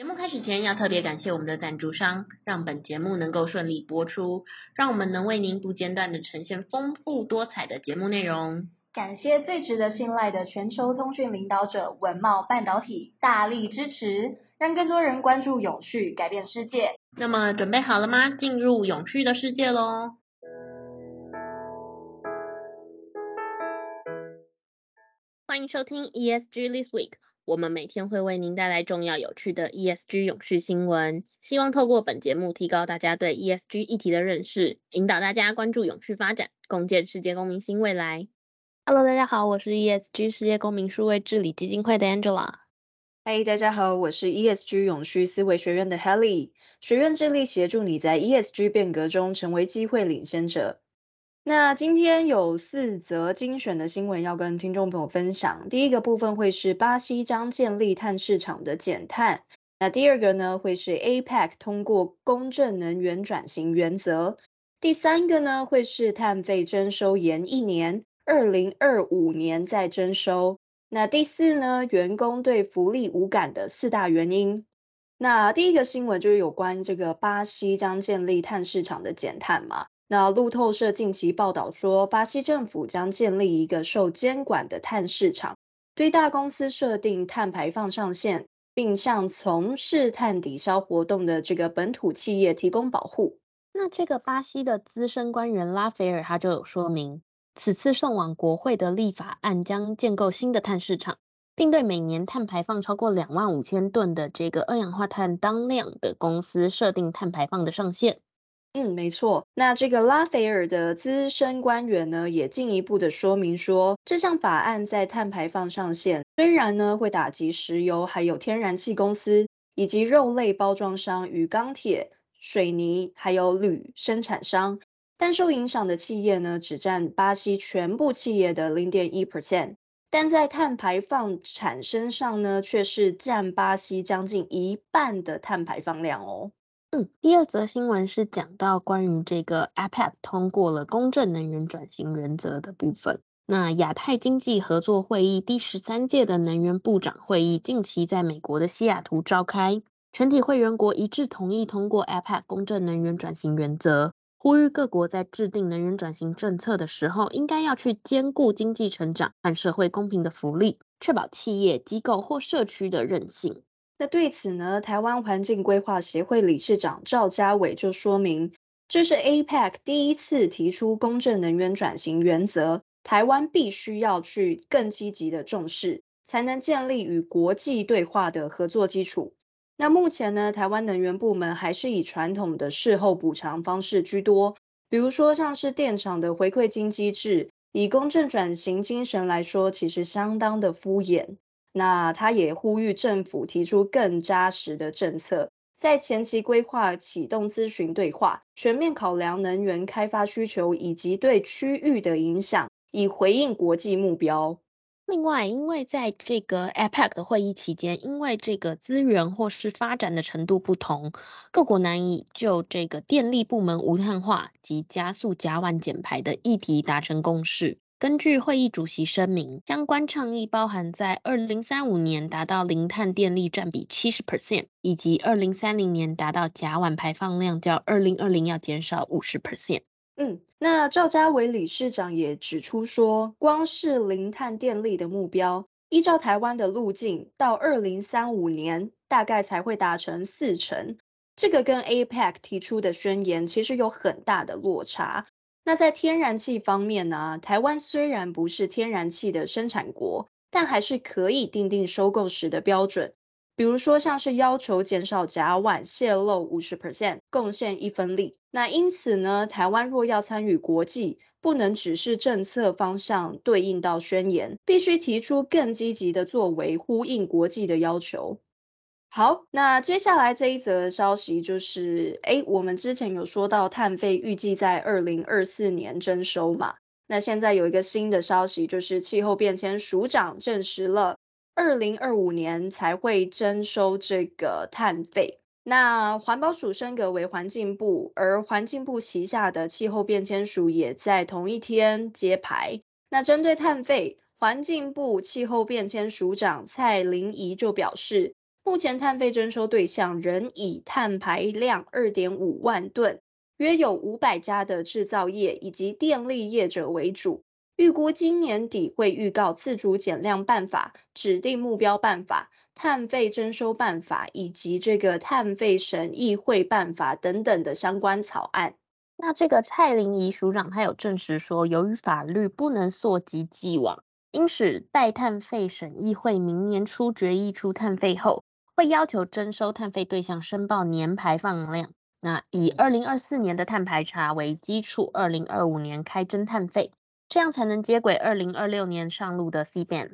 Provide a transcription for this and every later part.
节目开始前要特别感谢我们的赞助商，让本节目能够顺利播出，让我们能为您不间断的呈现丰富多彩的节目内容。感谢最值得信赖的全球通讯领导者文茂半导体大力支持，让更多人关注永续，改变世界。那么准备好了吗？进入永续的世界喽！欢迎收听 ESG This Week。我们每天会为您带来重要有趣的 ESG 永续新闻，希望透过本节目提高大家对 ESG 议题的认识，引导大家关注永续发展，共建世界公民新未来。Hello，大家好，我是 ESG 世界公民数位治理基金会的 Angela。Hey，大家好，我是 ESG 永续思维学院的 Helly。学院致力协助你在 ESG 变革中成为机会领先者。那今天有四则精选的新闻要跟听众朋友分享。第一个部分会是巴西将建立碳市场的减碳。那第二个呢会是 APEC 通过公正能源转型原则。第三个呢会是碳费征收延一年，二零二五年再征收。那第四呢，员工对福利无感的四大原因。那第一个新闻就是有关这个巴西将建立碳市场的减碳嘛。那路透社近期报道说，巴西政府将建立一个受监管的碳市场，对大公司设定碳排放上限，并向从事碳抵消活动的这个本土企业提供保护。那这个巴西的资深官员拉斐尔他就有说明，此次送往国会的立法案将建构新的碳市场，并对每年碳排放超过两万五千吨的这个二氧化碳当量的公司设定碳排放的上限。嗯，没错。那这个拉斐尔的资深官员呢，也进一步的说明说，这项法案在碳排放上限虽然呢会打击石油还有天然气公司，以及肉类包装商与钢铁、水泥还有铝生产商，但受影响的企业呢只占巴西全部企业的零点一 percent，但在碳排放产生上呢，却是占巴西将近一半的碳排放量哦。嗯，第二则新闻是讲到关于这个 APEC 通过了公正能源转型原则的部分。那亚太经济合作会议第十三届的能源部长会议近期在美国的西雅图召开，全体会员国一致同意通过 APEC 公正能源转型原则，呼吁各国在制定能源转型政策的时候，应该要去兼顾经济成长和社会公平的福利，确保企业、机构或社区的韧性。那对此呢，台湾环境规划协会理事长赵家伟就说明，这是 APEC 第一次提出公正能源转型原则，台湾必须要去更积极的重视，才能建立与国际对话的合作基础。那目前呢，台湾能源部门还是以传统的事后补偿方式居多，比如说像是电厂的回馈金机制，以公正转型精神来说，其实相当的敷衍。那他也呼吁政府提出更扎实的政策，在前期规划启动咨询对话，全面考量能源开发需求以及对区域的影响，以回应国际目标。另外，因为在这个 APEC 的会议期间，因为这个资源或是发展的程度不同，各国难以就这个电力部门无碳化及加速甲烷减排的议题达成共识。根据会议主席声明，相关倡议包含在二零三五年达到零碳电力占比七十 percent，以及二零三零年达到甲烷排放量较二零二零要减少五十 percent。嗯，那赵家伟理事长也指出说，光是零碳电力的目标，依照台湾的路径，到二零三五年大概才会达成四成，这个跟 APEC 提出的宣言其实有很大的落差。那在天然气方面呢？台湾虽然不是天然气的生产国，但还是可以订定收购时的标准，比如说像是要求减少甲烷泄漏五十 percent，贡献一分力。那因此呢，台湾若要参与国际，不能只是政策方向对应到宣言，必须提出更积极的作为，呼应国际的要求。好，那接下来这一则消息就是，诶，我们之前有说到碳费预计在二零二四年征收嘛，那现在有一个新的消息，就是气候变迁署长证实了，二零二五年才会征收这个碳费。那环保署升格为环境部，而环境部旗下的气候变迁署也在同一天揭牌。那针对碳费，环境部气候变迁署长蔡玲仪就表示。目前碳费征收对象仍以碳排量二点五万吨，约有五百家的制造业以及电力业者为主。预估今年底会预告自主减量办法、指定目标办法、碳费征收办法以及这个碳费审议会办法等等的相关草案。那这个蔡玲仪署长他有证实说，由于法律不能溯及既往，因此待碳费审议会明年初决议出碳费后，会要求征收碳费对象申报年排放量。那以二零二四年的碳排查为基础，二零二五年开征碳费。这样才能接轨二零二六年上路的 CBAM。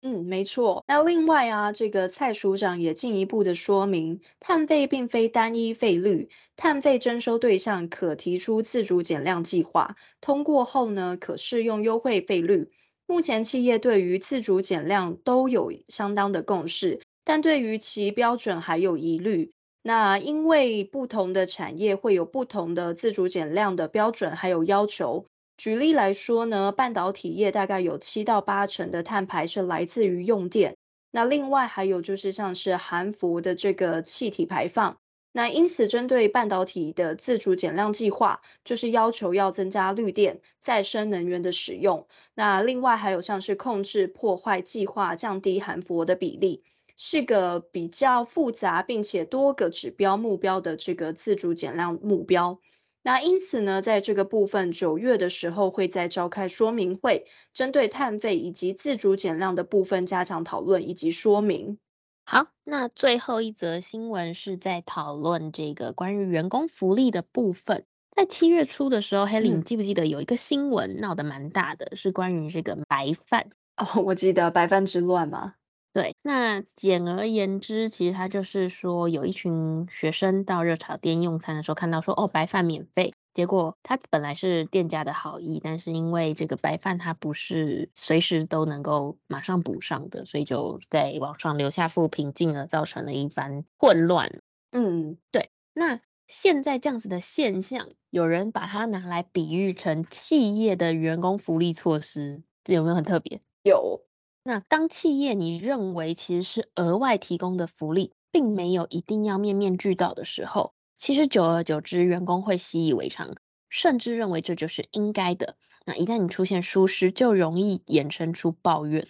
嗯，没错。那另外啊，这个蔡署长也进一步的说明，碳费并非单一费率，碳费征收对象可提出自主减量计划，通过后呢，可适用优惠费率。目前企业对于自主减量都有相当的共识，但对于其标准还有疑虑。那因为不同的产业会有不同的自主减量的标准还有要求。举例来说呢，半导体业大概有七到八成的碳排是来自于用电，那另外还有就是像是含氟的这个气体排放，那因此针对半导体的自主减量计划，就是要求要增加绿电、再生能源的使用，那另外还有像是控制破坏计划，降低含氟的比例，是个比较复杂并且多个指标目标的这个自主减量目标。那因此呢，在这个部分，九月的时候会再召开说明会，针对碳费以及自主减量的部分加强讨论以及说明。好，那最后一则新闻是在讨论这个关于员工福利的部分。在七月初的时候，黑莉，你记不记得有一个新闻闹得蛮大的，是关于这个白饭？哦，我记得白饭之乱嘛。对，那简而言之，其实他就是说，有一群学生到热炒店用餐的时候，看到说哦，白饭免费，结果他本来是店家的好意，但是因为这个白饭它不是随时都能够马上补上的，所以就在网上留下负评，进而造成了一番混乱。嗯，对。那现在这样子的现象，有人把它拿来比喻成企业的员工福利措施，这有没有很特别？有。那当企业你认为其实是额外提供的福利，并没有一定要面面俱到的时候，其实久而久之，员工会习以为常，甚至认为这就是应该的。那一旦你出现疏失，就容易衍生出抱怨。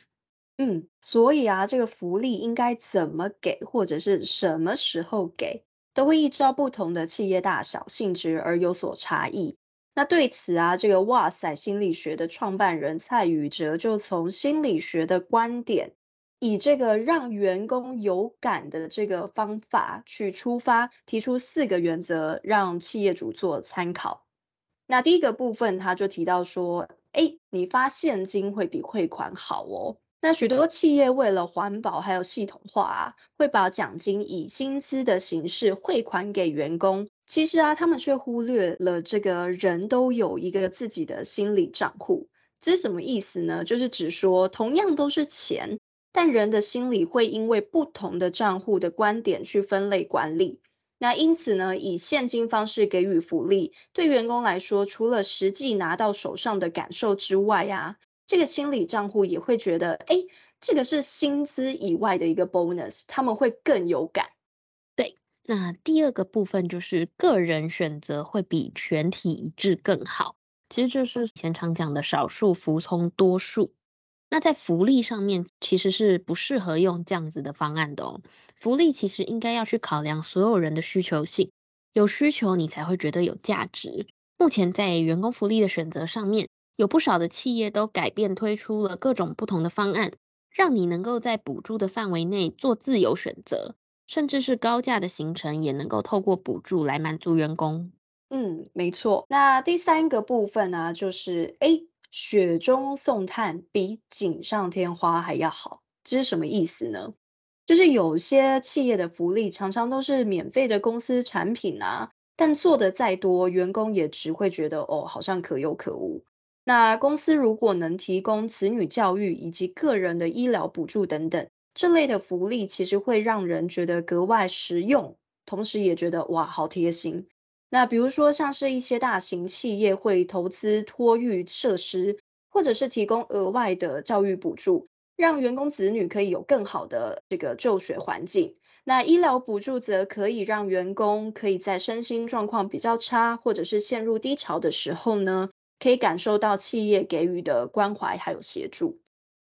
嗯，所以啊，这个福利应该怎么给，或者是什么时候给，都会依照不同的企业大小、性质而有所差异。那对此啊，这个哇塞心理学的创办人蔡宇哲就从心理学的观点，以这个让员工有感的这个方法去出发，提出四个原则，让企业主做参考。那第一个部分，他就提到说，哎，你发现金会比汇款好哦。那许多企业为了环保还有系统化啊，会把奖金以薪资的形式汇款给员工。其实啊，他们却忽略了这个人都有一个自己的心理账户。这是什么意思呢？就是指说，同样都是钱，但人的心理会因为不同的账户的观点去分类管理。那因此呢，以现金方式给予福利，对员工来说，除了实际拿到手上的感受之外啊，这个心理账户也会觉得，哎，这个是薪资以外的一个 bonus，他们会更有感。那第二个部分就是个人选择会比全体一致更好，其实就是以前常讲的少数服从多数。那在福利上面其实是不适合用这样子的方案的哦。福利其实应该要去考量所有人的需求性，有需求你才会觉得有价值。目前在员工福利的选择上面，有不少的企业都改变推出了各种不同的方案，让你能够在补助的范围内做自由选择。甚至是高价的行程也能够透过补助来满足员工。嗯，没错。那第三个部分呢，就是诶，雪中送炭比锦上添花还要好。这是什么意思呢？就是有些企业的福利常常都是免费的公司产品啊，但做的再多，员工也只会觉得哦，好像可有可无。那公司如果能提供子女教育以及个人的医疗补助等等。这类的福利其实会让人觉得格外实用，同时也觉得哇，好贴心。那比如说像是一些大型企业会投资托育设施，或者是提供额外的教育补助，让员工子女可以有更好的这个就学环境。那医疗补助则可以让员工可以在身心状况比较差，或者是陷入低潮的时候呢，可以感受到企业给予的关怀还有协助。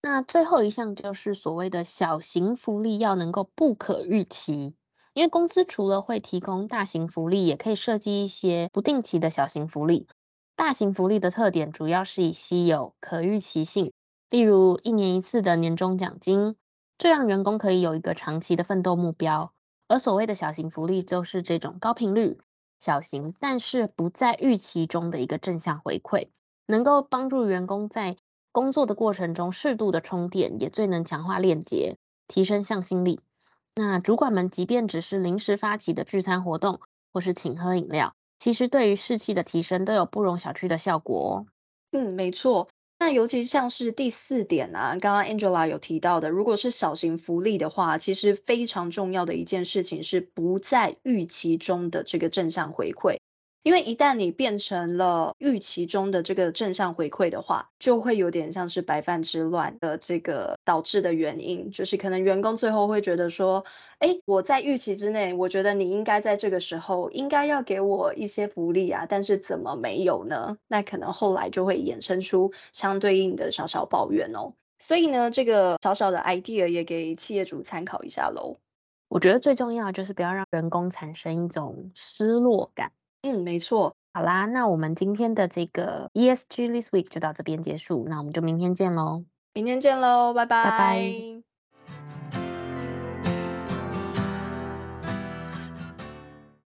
那最后一项就是所谓的小型福利要能够不可预期，因为公司除了会提供大型福利，也可以设计一些不定期的小型福利。大型福利的特点主要是以稀有、可预期性，例如一年一次的年终奖金，这让员工可以有一个长期的奋斗目标。而所谓的小型福利，就是这种高频率、小型，但是不在预期中的一个正向回馈，能够帮助员工在工作的过程中适度的充电，也最能强化链接，提升向心力。那主管们即便只是临时发起的聚餐活动，或是请喝饮料。其实对于士气的提升都有不容小觑的效果哦。嗯，没错。那尤其像是第四点啊，刚刚 Angela 有提到的，如果是小型福利的话，其实非常重要的一件事情是不在预期中的这个正向回馈。因为一旦你变成了预期中的这个正向回馈的话，就会有点像是白饭之乱的这个导致的原因，就是可能员工最后会觉得说，哎，我在预期之内，我觉得你应该在这个时候应该要给我一些福利啊，但是怎么没有呢？那可能后来就会衍生出相对应的小小抱怨哦。所以呢，这个小小的 idea 也给企业主参考一下喽。我觉得最重要就是不要让员工产生一种失落感。嗯，没错。好啦，那我们今天的这个 ESG This Week 就到这边结束，那我们就明天见喽。明天见喽，拜拜。拜拜。